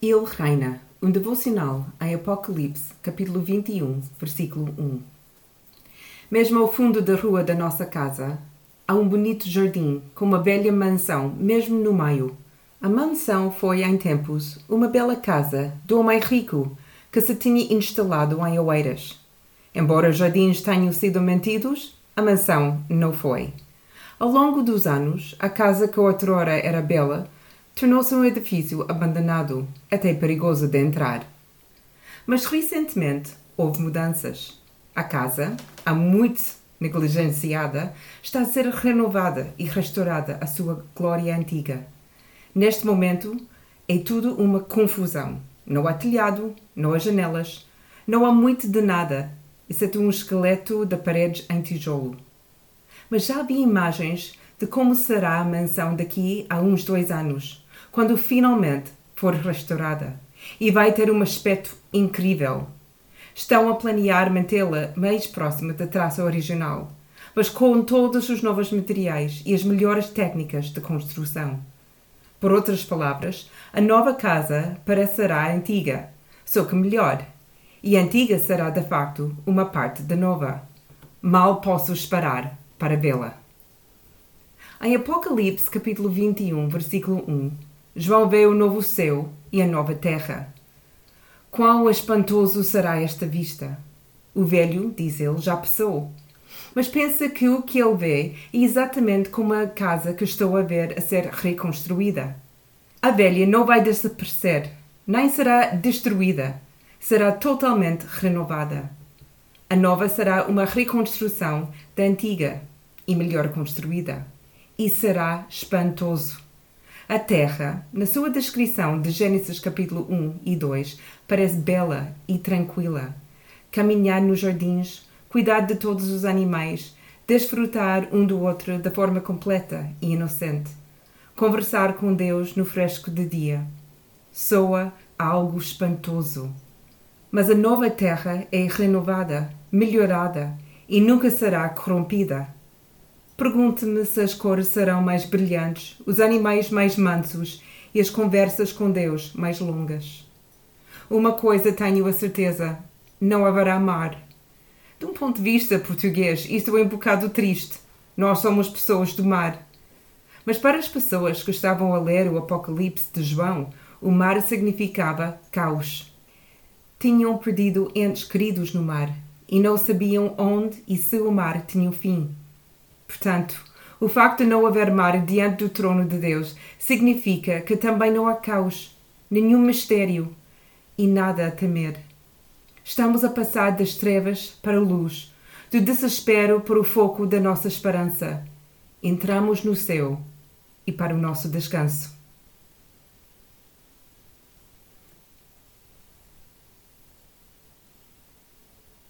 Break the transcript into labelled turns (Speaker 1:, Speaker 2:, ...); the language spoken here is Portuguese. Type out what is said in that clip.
Speaker 1: Ele reina. Um devocional em Apocalipse, capítulo 21, versículo 1. Mesmo ao fundo da rua da nossa casa, há um bonito jardim com uma velha mansão, mesmo no meio. A mansão foi, em tempos, uma bela casa do homem rico que se tinha instalado em Oeiras. Embora os jardins tenham sido mantidos, a mansão não foi. Ao longo dos anos, a casa que outrora era bela tornou-se um edifício abandonado, até perigoso de entrar. Mas recentemente houve mudanças. A casa, há muito negligenciada, está a ser renovada e restaurada à sua glória antiga. Neste momento, é tudo uma confusão. Não há telhado, não há janelas, não há muito de nada, exceto um esqueleto de paredes em tijolo. Mas já havia imagens de como será a mansão daqui a uns dois anos quando finalmente for restaurada e vai ter um aspecto incrível. Estão a planear mantê-la mais próxima da traça original, mas com todos os novos materiais e as melhores técnicas de construção. Por outras palavras, a nova casa parecerá antiga, só que melhor. E antiga será de facto uma parte da nova. Mal posso esperar para vê-la. Em Apocalipse capítulo 21, versículo 1, João vê o novo céu e a nova terra. Quão espantoso será esta vista! O velho, diz ele, já passou. Mas pensa que o que ele vê é exatamente como a casa que estou a ver a ser reconstruída. A velha não vai desaparecer, nem será destruída, será totalmente renovada. A nova será uma reconstrução da antiga e melhor construída. E será espantoso. A terra, na sua descrição de Gênesis capítulo 1 e 2, parece bela e tranquila. Caminhar nos jardins, cuidar de todos os animais, desfrutar um do outro de forma completa e inocente. Conversar com Deus no fresco de dia. Soa algo espantoso. Mas a nova terra é renovada, melhorada e nunca será corrompida. Pergunte-me se as cores serão mais brilhantes, os animais mais mansos e as conversas com Deus mais longas. Uma coisa tenho a certeza: não haverá mar. De um ponto de vista português, isto é um bocado triste. Nós somos pessoas do mar. Mas para as pessoas que estavam a ler o Apocalipse de João, o mar significava caos. Tinham perdido entes queridos no mar e não sabiam onde e se o mar tinha fim. Portanto, o facto de não haver mar diante do trono de Deus significa que também não há caos, nenhum mistério e nada a temer. Estamos a passar das trevas para a luz, do desespero para o foco da nossa esperança. Entramos no céu e para o nosso descanso.